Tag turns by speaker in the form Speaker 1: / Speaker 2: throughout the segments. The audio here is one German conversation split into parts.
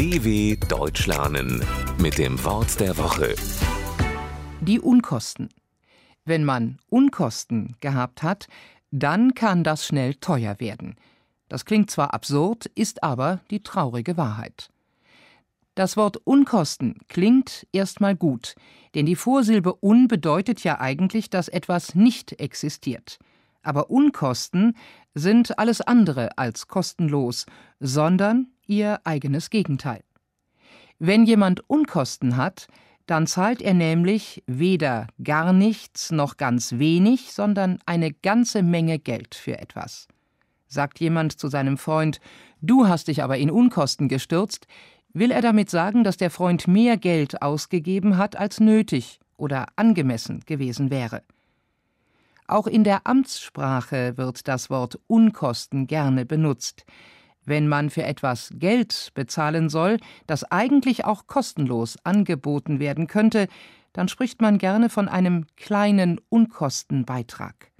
Speaker 1: DW Deutsch lernen mit dem Wort der Woche.
Speaker 2: Die Unkosten. Wenn man Unkosten gehabt hat, dann kann das schnell teuer werden. Das klingt zwar absurd, ist aber die traurige Wahrheit. Das Wort Unkosten klingt erstmal gut, denn die Vorsilbe un bedeutet ja eigentlich, dass etwas nicht existiert. Aber Unkosten sind alles andere als kostenlos, sondern ihr eigenes Gegenteil. Wenn jemand Unkosten hat, dann zahlt er nämlich weder gar nichts noch ganz wenig, sondern eine ganze Menge Geld für etwas. Sagt jemand zu seinem Freund, du hast dich aber in Unkosten gestürzt, will er damit sagen, dass der Freund mehr Geld ausgegeben hat, als nötig oder angemessen gewesen wäre. Auch in der Amtssprache wird das Wort Unkosten gerne benutzt. Wenn man für etwas Geld bezahlen soll, das eigentlich auch kostenlos angeboten werden könnte, dann spricht man gerne von einem kleinen Unkostenbeitrag.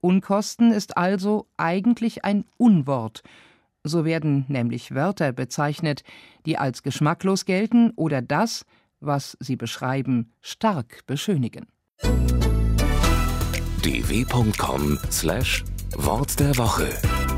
Speaker 2: Unkosten ist also eigentlich ein Unwort. So werden nämlich Wörter bezeichnet, die als geschmacklos gelten oder das, was sie beschreiben, stark beschönigen
Speaker 1: dw.com/wort der Woche